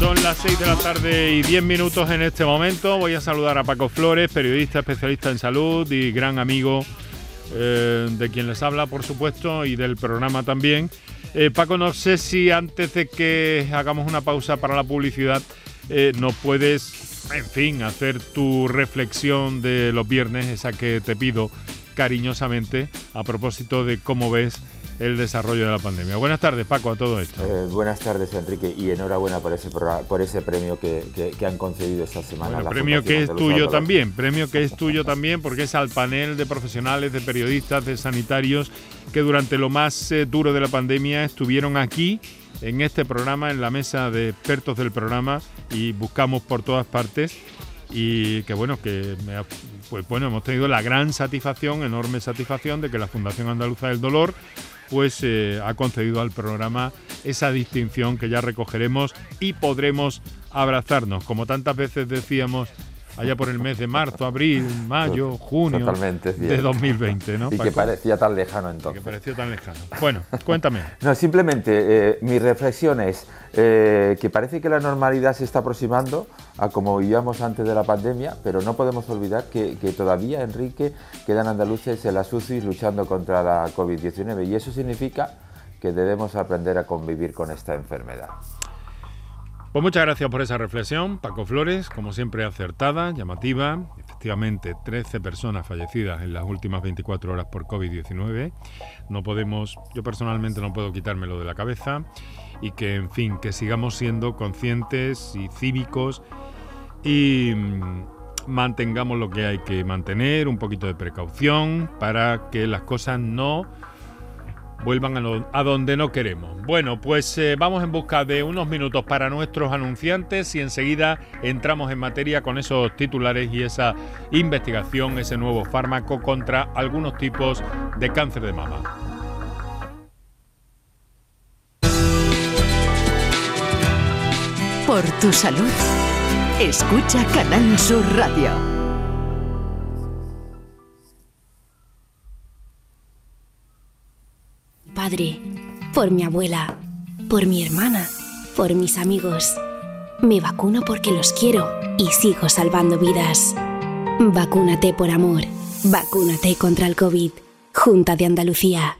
Son las 6 de la tarde y 10 minutos en este momento. Voy a saludar a Paco Flores, periodista especialista en salud y gran amigo eh, de quien les habla, por supuesto, y del programa también. Eh, Paco, no sé si antes de que hagamos una pausa para la publicidad, eh, nos puedes, en fin, hacer tu reflexión de los viernes, esa que te pido cariñosamente, a propósito de cómo ves el desarrollo de la pandemia. Buenas tardes, Paco, a todo esto. Eh, buenas tardes, Enrique, y enhorabuena por ese, por ese premio que, han concedido esta semana. Bueno, premio que es tuyo también, premio que es tuyo también, porque es al panel de profesionales, de periodistas, de sanitarios, que durante lo más eh, duro de la pandemia estuvieron aquí, en este programa, en la mesa de expertos del programa, y buscamos por todas partes y que bueno, que pues bueno, hemos tenido la gran satisfacción, enorme satisfacción de que la Fundación Andaluza del Dolor pues ha concedido al programa esa distinción que ya recogeremos y podremos abrazarnos. Como tantas veces decíamos allá por el mes de marzo, abril, mayo, junio de 2020, ¿no? Y que parecía tan lejano entonces. que parecía tan lejano. Bueno, cuéntame. no, simplemente eh, mi reflexión es eh, que parece que la normalidad se está aproximando a como vivíamos antes de la pandemia, pero no podemos olvidar que, todavía, Enrique, quedan andaluces en las UCI luchando contra la COVID-19 y eso significa que debemos aprender a convivir con esta enfermedad. Pues muchas gracias por esa reflexión, Paco Flores, como siempre acertada, llamativa. Efectivamente, 13 personas fallecidas en las últimas 24 horas por COVID-19. No podemos, yo personalmente no puedo quitármelo de la cabeza y que, en fin, que sigamos siendo conscientes y cívicos y mm, mantengamos lo que hay que mantener, un poquito de precaución para que las cosas no vuelvan a, donde no queremos. Bueno, pues eh, vamos en busca de unos minutos para nuestros anunciantes y enseguida entramos en materia con esos titulares y esa investigación, ese nuevo fármaco contra algunos tipos de cáncer de mama. Por tu salud, escucha Canal Sur Radio. Por mi abuela, por mi hermana, por mis amigos. Me vacuno porque los quiero y sigo salvando vidas. Vacúnate por amor. Vacúnate contra el COVID. Junta de Andalucía.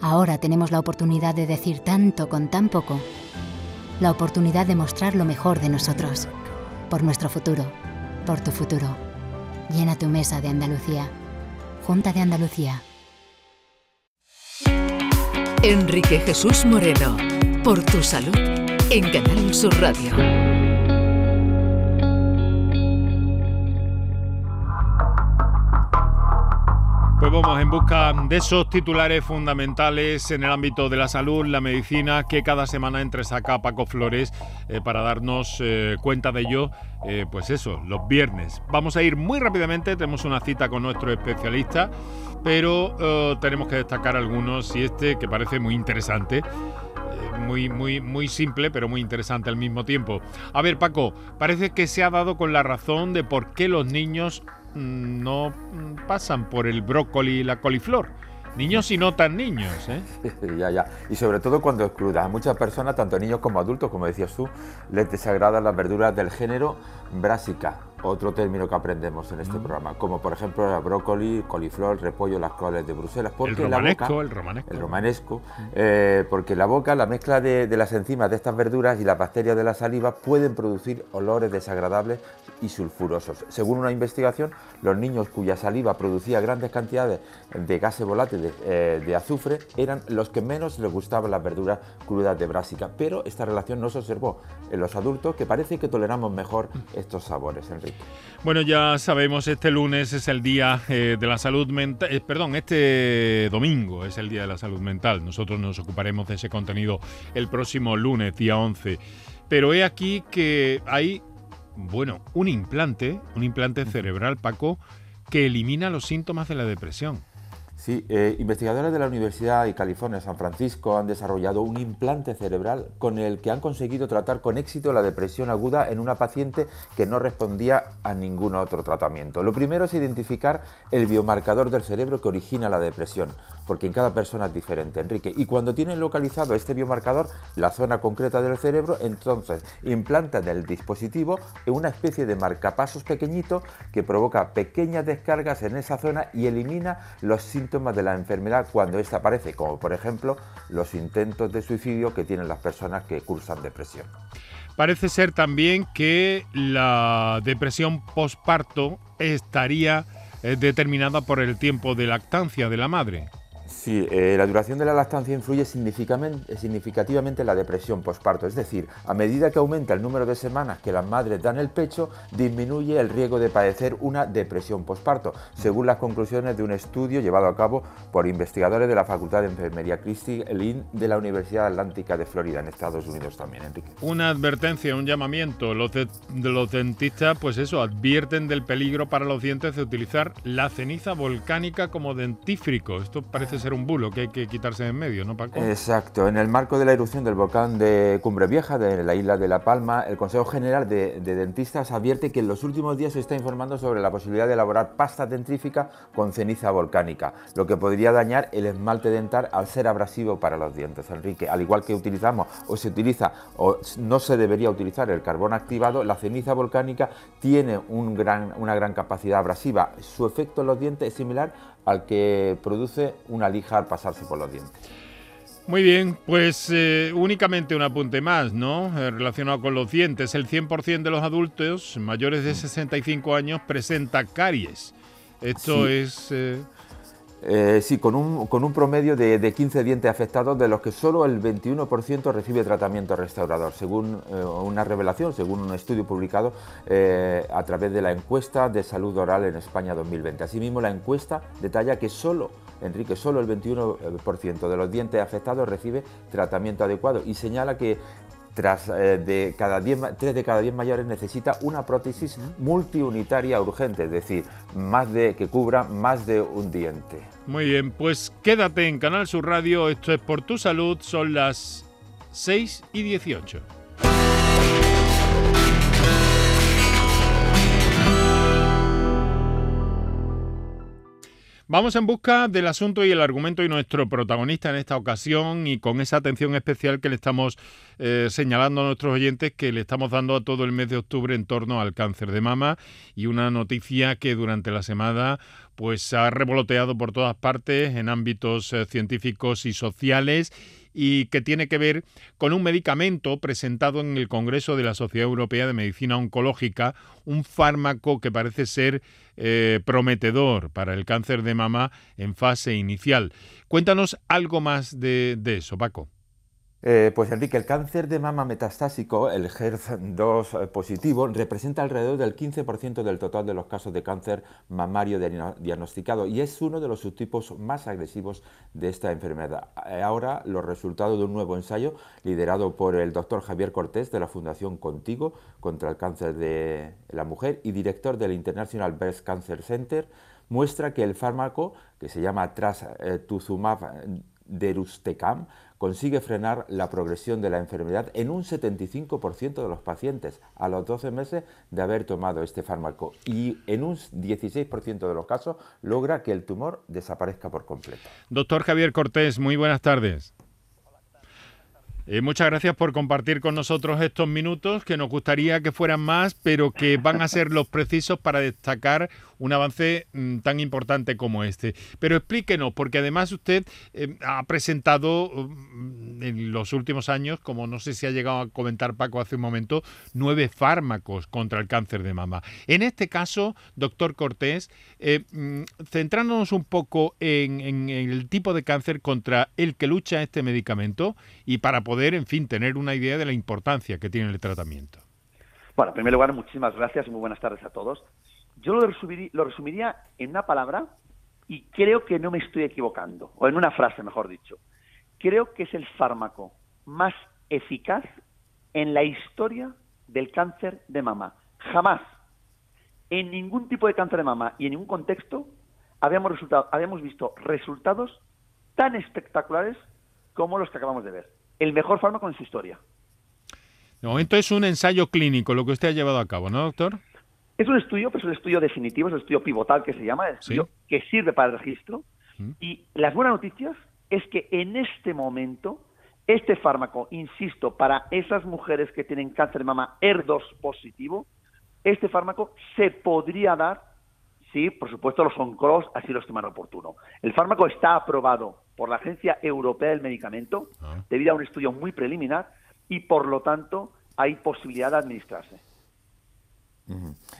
Ahora tenemos la oportunidad de decir tanto con tan poco. La oportunidad de mostrar lo mejor de nosotros. Por nuestro futuro. Por tu futuro. Llena tu mesa de Andalucía. Junta de Andalucía. Enrique Jesús Moreno. Por tu salud. En Canal Sur Radio. Vamos en busca de esos titulares fundamentales en el ámbito de la salud, la medicina, que cada semana entresaca Paco Flores eh, para darnos eh, cuenta de ello, eh, pues eso, los viernes. Vamos a ir muy rápidamente, tenemos una cita con nuestro especialista, pero tenemos que destacar algunos y este que parece muy interesante. Muy, muy, muy simple, pero muy interesante al mismo tiempo. A ver, Paco, parece que se ha dado con la razón de por qué los niños no pasan por el brócoli y la coliflor. Niños y no tan niños, ¿eh? ya, ya. Y sobre todo cuando es cruda. A muchas personas, tanto niños como adultos, como decías tú, les desagradan las verduras del género brásica. Otro término que aprendemos en este mm. programa, como por ejemplo el brócoli, coliflor, repollo, las coles de Bruselas. Porque el romanesco, el romanesco. El romanesco, mm. eh, porque la boca, la mezcla de, las enzimas de estas verduras y las bacterias de la saliva pueden producir olores desagradables y sulfurosos. Según una investigación, los niños cuya saliva producía grandes cantidades de gases volátiles eh, de azufre eran los que menos les gustaban las verduras crudas de Brásica, pero esta relación no se observó en los adultos que parece que toleramos mejor estos sabores, Bueno, ya sabemos, este lunes es el día eh, de la salud mental, eh, perdón, este domingo es el día de la salud mental. Nosotros nos ocuparemos de ese contenido el próximo lunes, día 11. Pero he aquí que hay, bueno, un implante, un implante cerebral, Paco, que elimina los síntomas de la depresión. Sí, eh, investigadores de la Universidad de California, San Francisco, han desarrollado un implante cerebral con el que han conseguido tratar con éxito la depresión aguda en una paciente que no respondía a ningún otro tratamiento. Lo primero es identificar el biomarcador del cerebro que origina la depresión, porque en cada persona es diferente, Enrique. Y cuando tienen localizado este biomarcador, la zona concreta del cerebro, entonces implantan el dispositivo en una especie de marcapasos pequeñito que provoca pequeñas descargas en esa zona y elimina los síntomas de la enfermedad cuando esta aparece, como por ejemplo los intentos de suicidio que tienen las personas que cursan depresión. Parece ser también que la depresión postparto estaría eh, determinada por el tiempo de lactancia de la madre. Sí, eh, la duración de la lactancia influye significativamente en la depresión postparto, es decir, a medida que aumenta el número de semanas que las madres dan el pecho, disminuye el riesgo de padecer una depresión postparto, según las conclusiones de un estudio llevado a cabo por investigadores de la Facultad de Enfermería Christie Lynn de la Universidad Atlántica de Florida, en Estados Unidos también, Enrique. Una advertencia, un llamamiento, los dentistas, pues eso, advierten del peligro para los dientes de utilizar la ceniza volcánica como dentífrico. Esto parece ser un bulo que hay que quitarse de en medio, ¿no, Paco? Exacto. En el marco de la erupción del volcán de Cumbre Vieja, de la isla de La Palma, el Consejo General de, Dentistas advierte que en los últimos días se está informando sobre la posibilidad de elaborar pasta dentrífica con ceniza volcánica, lo que podría dañar el esmalte dental al ser abrasivo para los dientes, Enrique. Al igual que utilizamos o se utiliza o no se debería utilizar el carbón activado, la ceniza volcánica tiene una gran capacidad abrasiva. Su efecto en los dientes es similar al que produce una lija al pasarse por los dientes. Muy bien, pues eh, únicamente un apunte más, ¿no? Eh, relacionado con los dientes. El 100% de los adultos mayores de 65 años presenta caries. Esto es... Eh, eh, sí, con un, con un promedio de, 15 dientes afectados, de los que solo el 21% recibe tratamiento restaurador, según eh, una revelación, según un estudio publicado eh, a través de la encuesta de salud oral en España 2020. Asimismo, la encuesta detalla que solo, Enrique, solo el 21% de los dientes afectados recibe tratamiento adecuado y señala que tras eh, de cada tres de cada 10 mayores necesita una prótesis multiunitaria urgente, es decir, más de que cubra más de un diente. Muy bien, pues quédate en Canal Sur Radio, esto es por tu salud, son las 6 y 18. Vamos en busca del asunto y el argumento y nuestro protagonista en esta ocasión y con esa atención especial que le estamos eh, señalando a nuestros oyentes que le estamos dando a todo el mes de octubre en torno al cáncer de mama y una noticia que durante la semana pues ha revoloteado por todas partes en ámbitos eh, científicos y sociales y que tiene que ver con un medicamento presentado en el Congreso de la Sociedad Europea de Medicina Oncológica, un fármaco que parece ser eh, prometedor para el cáncer de mama en fase inicial. Cuéntanos algo más de, de eso, Paco. Eh, pues Enrique, el cáncer de mama metastásico, el HER2 eh, positivo, representa alrededor del 15% del total de los casos de cáncer mamario diagnosticado y es uno de los subtipos más agresivos de esta enfermedad. Eh, ahora, los resultados de un nuevo ensayo liderado por el doctor Javier Cortés de la Fundación Contigo contra el cáncer de la mujer y director del International Breast Cancer Center muestra que el fármaco, que se llama trastuzumab derustecam, consigue frenar la progresión de la enfermedad en un 75% de los pacientes a los 12 meses de haber tomado este fármaco y en un 16% de los casos logra que el tumor desaparezca por completo. Doctor Javier Cortés, muy buenas tardes. Eh, muchas gracias por compartir con nosotros estos minutos, que nos gustaría que fueran más, pero que van a ser los precisos para destacar un avance mm, tan importante como este. Pero explíquenos, porque además usted eh, ha presentado mm, en los últimos años, como no sé si ha llegado a comentar Paco hace un momento, nueve fármacos contra el cáncer de mama. En este caso, doctor Cortés, eh, mm, centrándonos un poco en, en el tipo de cáncer contra el que lucha este medicamento y para poder, en fin, tener una idea de la importancia que tiene el tratamiento. Bueno, en primer lugar, muchísimas gracias y muy buenas tardes a todos. Yo lo resumiría, en una palabra y creo que no me estoy equivocando, o en una frase, mejor dicho. Creo que es el fármaco más eficaz en la historia del cáncer de mama. Jamás, en ningún tipo de cáncer de mama y en ningún contexto, habíamos, resultado, habíamos visto resultados tan espectaculares como los que acabamos de ver. El mejor fármaco en su historia. De momento es un ensayo clínico lo que usted ha llevado a cabo, ¿no, doctor? Es un estudio, pero es un estudio definitivo, es un estudio pivotal que se llama, el estudio que sirve para el registro. Mm. Y las buenas noticias es que en este momento, este fármaco, insisto, para esas mujeres que tienen cáncer de mama ER2 positivo, este fármaco se podría dar si, por supuesto, los oncólogos así lo estiman oportuno. El fármaco está aprobado por la Agencia Europea del Medicamento Ah. debido a un estudio muy preliminar y, por lo tanto, hay posibilidad de administrarse.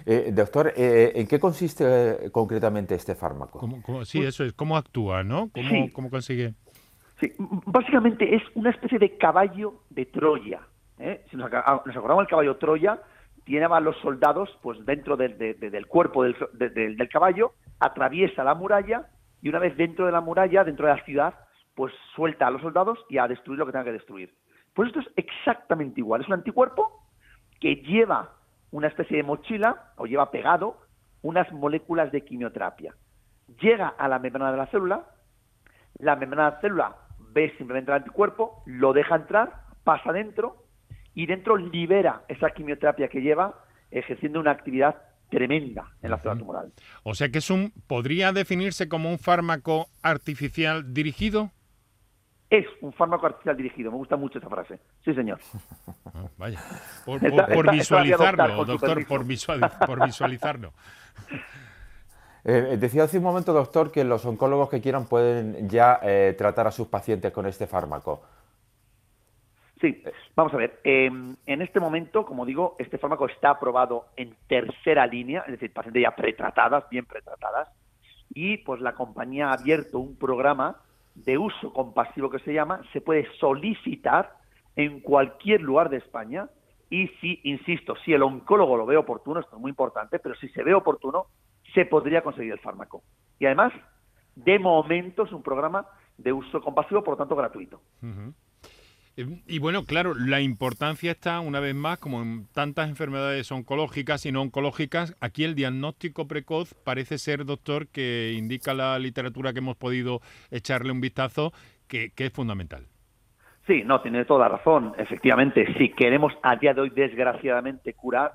Eh, doctor, eh, ¿en qué consiste eh, concretamente este fármaco? ¿Cómo- cómo- sí, eso es. ¿Cómo actúa, no? ¿Cómo, Sí. cómo consigue? Sí, básicamente es una especie de caballo de Troya. ¿eh? Si nos, aca- nos acordamos del caballo Troya, tiene a los soldados pues dentro del- de- de- del cuerpo del, de- del- del caballo, atraviesa la muralla y una vez dentro de la muralla, dentro de la ciudad, pues suelta a los soldados y a destruir lo que tenga que destruir. Pues esto es exactamente igual. Es un anticuerpo que lleva una especie de mochila o lleva pegado unas moléculas de quimioterapia. Llega a la membrana de la célula, la membrana de la célula ve simplemente el anticuerpo, lo deja entrar, pasa dentro y dentro libera esa quimioterapia que lleva ejerciendo una actividad tremenda en la célula tumoral. O sea que es un. ¿Podría definirse como un fármaco artificial dirigido? Es un fármaco artificial dirigido, me gusta mucho esa frase. Sí, señor. Ah, vaya. Por, Está- está- visualizarlo, doctor, por, visual- por visualizarlo. Eh, decía hace un momento, doctor, que los oncólogos que quieran pueden ya eh, tratar a sus pacientes con este fármaco. Sí, vamos a ver. eh, en este momento, como digo, este fármaco está aprobado en tercera línea, es decir, pacientes ya pretratadas, bien pretratadas, y pues la compañía ha abierto un programa de uso compasivo que se llama, se puede solicitar en cualquier lugar de España y si, insisto, si el oncólogo lo ve oportuno, esto es muy importante, pero si se ve oportuno, se podría conseguir el fármaco. Y además, de momento es un programa de uso compasivo, por lo tanto gratuito. Y bueno, claro, la importancia está, una vez más, como en tantas enfermedades oncológicas y no oncológicas, aquí el diagnóstico precoz parece ser, doctor, que indica la literatura que hemos podido echarle un vistazo, que, es fundamental. Sí, no, tiene toda razón. Efectivamente, si queremos a día de hoy, desgraciadamente, curar,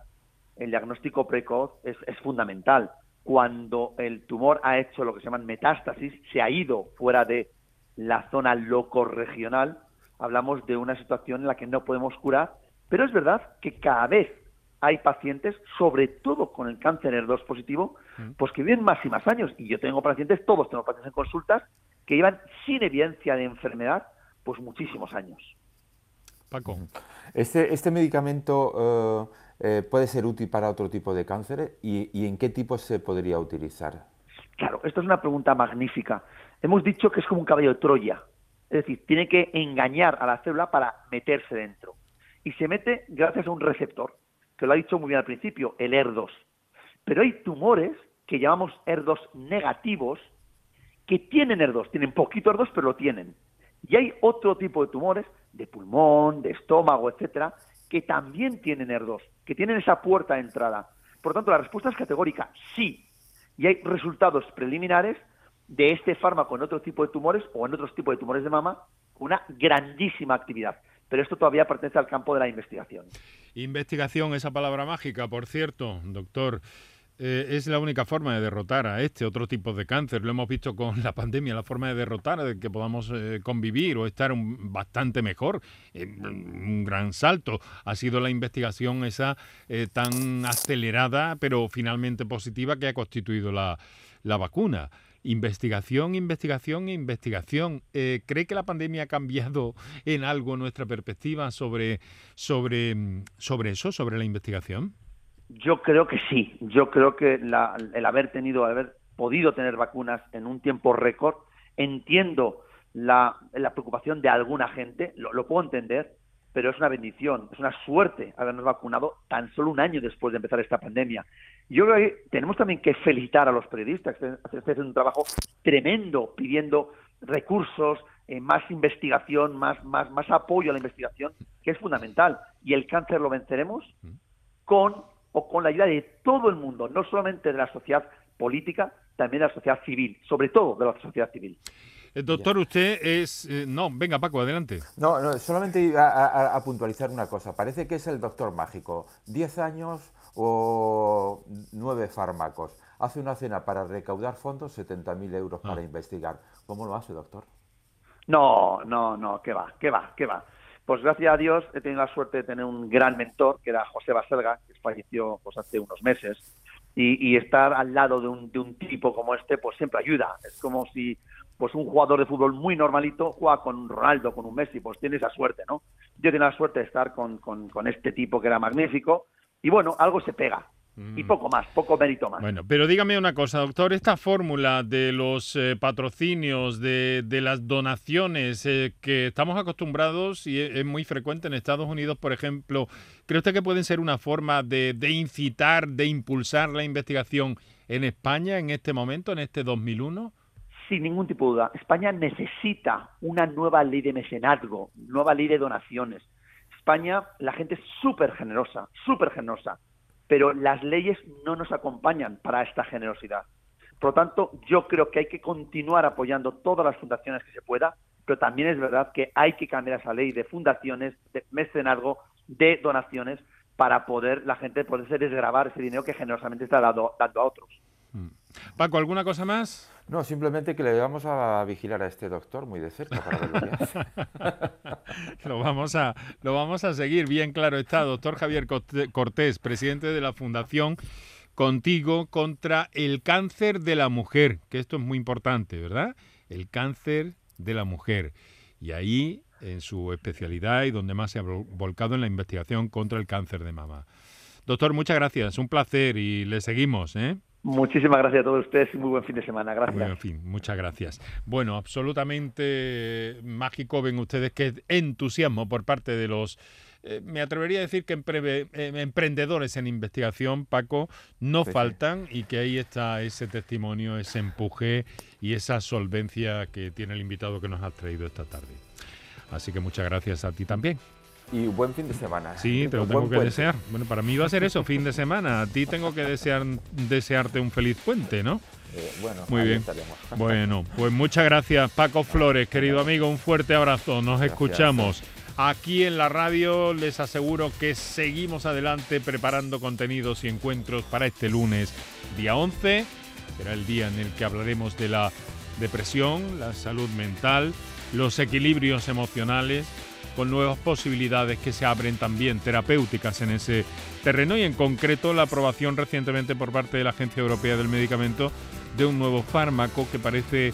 el diagnóstico precoz es, es fundamental. Cuando el tumor ha hecho lo que se llaman metástasis, se ha ido fuera de la zona locorregional, hablamos de una situación en la que no podemos curar, pero es verdad que cada vez hay pacientes, sobre todo con el cáncer ER2 positivo, pues que viven más y más años. Y yo tengo pacientes, todos tengo pacientes en consultas, que llevan sin evidencia de enfermedad, pues muchísimos años. Paco. Este, este medicamento eh, eh, puede ser útil para otro tipo de cánceres y, y en qué tipo se podría utilizar. Claro, esto es una pregunta magnífica. Hemos dicho que es como un caballo de Troya. Es decir, tiene que engañar a la célula para meterse dentro. Y se mete gracias a un receptor, que lo ha dicho muy bien al principio, el ER2. Pero hay tumores que llamamos ER2 negativos, que tienen ER2, tienen poquito ER2, pero lo tienen. Y hay otro tipo de tumores, de pulmón, de estómago, etcétera, que también tienen ER2, que tienen esa puerta de entrada. Por lo tanto, la respuesta es categórica, sí. Y hay resultados preliminares de este fármaco en otro tipo de tumores o en otros tipos de tumores de mama una grandísima actividad. Pero esto todavía pertenece al campo de la investigación. Investigación, esa palabra mágica, por cierto, doctor. eh, es la única forma de derrotar a este otro tipo de cáncer. Lo hemos visto con la pandemia, la forma de derrotar, de que podamos eh, convivir o estar bastante mejor. un gran salto ha sido la investigación esa tan acelerada, pero finalmente positiva, que ha constituido la, la vacuna. Investigación, investigación e investigación. Eh, ¿Cree que la pandemia ha cambiado en algo nuestra perspectiva sobre, sobre, sobre eso, sobre la investigación? Yo creo que sí. Yo creo que el haber tenido, haber podido tener vacunas en un tiempo récord, entiendo la, preocupación de alguna gente, lo, puedo entender, pero es una bendición, es una suerte habernos vacunado tan solo un año después de empezar esta pandemia. Yo creo que tenemos también que felicitar a los periodistas que haciendo un trabajo tremendo pidiendo recursos, eh, más investigación, más, más, más apoyo a la investigación, que es fundamental. Y el cáncer lo venceremos con o con la ayuda de todo el mundo, no solamente de la sociedad política, también de la sociedad civil, sobre todo de la sociedad civil. Eh, doctor, usted es... Eh, no, venga Paco, adelante. No, no solamente iba a, puntualizar una cosa. Parece que es el doctor mágico. Diez años o nueve fármacos. Hace una cena para recaudar fondos, 70.000 euros para ah. investigar. ¿Cómo lo hace, doctor? No, no, no, ¿qué va? ¿Qué va? ¿Qué va? Pues gracias a Dios he tenido la suerte de tener un gran mentor, que era José Baselga, que falleció pues, hace unos meses. Y, estar al lado de un, de un tipo como este, pues siempre ayuda. Es como si pues un jugador de fútbol muy normalito juega con Ronaldo, con un Messi, pues tiene esa suerte, ¿no? Yo tenía la suerte de estar con, con, este tipo que era magnífico y bueno, algo se pega. Y mm. poco más, poco mérito más. Bueno, pero dígame una cosa, doctor, esta fórmula de los eh, patrocinios, de, de, las donaciones eh, que estamos acostumbrados y es, muy frecuente en Estados Unidos, por ejemplo, ¿cree usted que pueden ser una forma de, de incitar, de impulsar la investigación en España en este momento, en este 2001? Sin ningún tipo de duda. España necesita una nueva ley de mecenazgo, nueva ley de donaciones. España, la gente es súper generosa, súper generosa, pero las leyes no nos acompañan para esta generosidad. Por lo tanto, yo creo que hay que continuar apoyando todas las fundaciones que se pueda, pero también es verdad que hay que cambiar esa ley de fundaciones, de mecenazgo, de donaciones, para poder la gente poderse desgravar ese dinero que generosamente está dando, dando a otros. Mm. Paco, ¿alguna cosa más? No, simplemente que le vamos a vigilar a este doctor muy de cerca para ver lo vamos a Lo vamos a seguir, bien claro está. Doctor Javier Cortés, presidente de la Fundación Contigo contra el cáncer de la mujer, que esto es muy importante, ¿verdad? El cáncer de la mujer. Y ahí, en su especialidad y donde más se ha volcado en la investigación contra el cáncer de mama. Doctor, muchas gracias, un placer y le seguimos, ¿eh? Muchísimas gracias a todos ustedes y muy buen fin de semana. Gracias. en fin, muchas gracias. Bueno, absolutamente mágico ven ustedes que entusiasmo por parte de los, eh, me atrevería a decir que eh, emprendedores en investigación, Paco, no faltan y que ahí está ese testimonio, ese empuje y esa solvencia que tiene el invitado que nos ha traído esta tarde. Así que muchas gracias a ti también y buen fin de semana. Sí, te lo tengo que desear. Bueno, para mí va a ser eso, fin de semana. A ti tengo que desear desearte un feliz puente, ¿no? Eh, bueno, muy bien. Bueno, pues muchas gracias, Paco Flores, querido amigo. Un fuerte abrazo. Nos escuchamos. Aquí en la radio les aseguro que seguimos adelante preparando contenidos y encuentros para este lunes, día 11. Será el día en el que hablaremos de la depresión, la salud mental, los equilibrios emocionales con nuevas posibilidades que se abren también terapéuticas en ese terreno y en concreto la aprobación recientemente por parte de la Agencia Europea del Medicamento de un nuevo fármaco que parece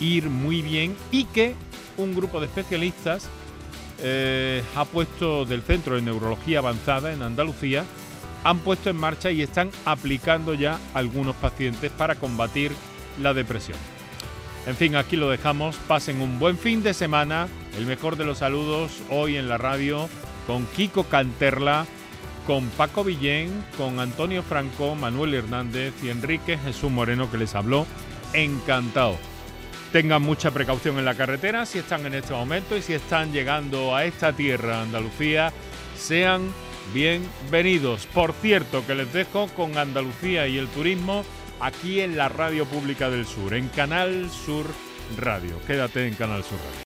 ir muy bien y que un grupo de especialistas eh, ha puesto del Centro de Neurología Avanzada en Andalucía, han puesto en marcha y están aplicando ya algunos pacientes para combatir la depresión. En fin, aquí lo dejamos. Pasen un buen fin de semana. El mejor de los saludos hoy en la radio con Kiko Canterla, con Paco Villén, con Antonio Franco, Manuel Hernández y Enrique Jesús Moreno que les habló. Encantado. Tengan mucha precaución en la carretera si están en este momento y si están llegando a esta tierra, Andalucía, sean bienvenidos. Por cierto, que les dejo con Andalucía y el turismo aquí en la Radio Pública del Sur, en Canal Sur Radio. Quédate en Canal Sur Radio.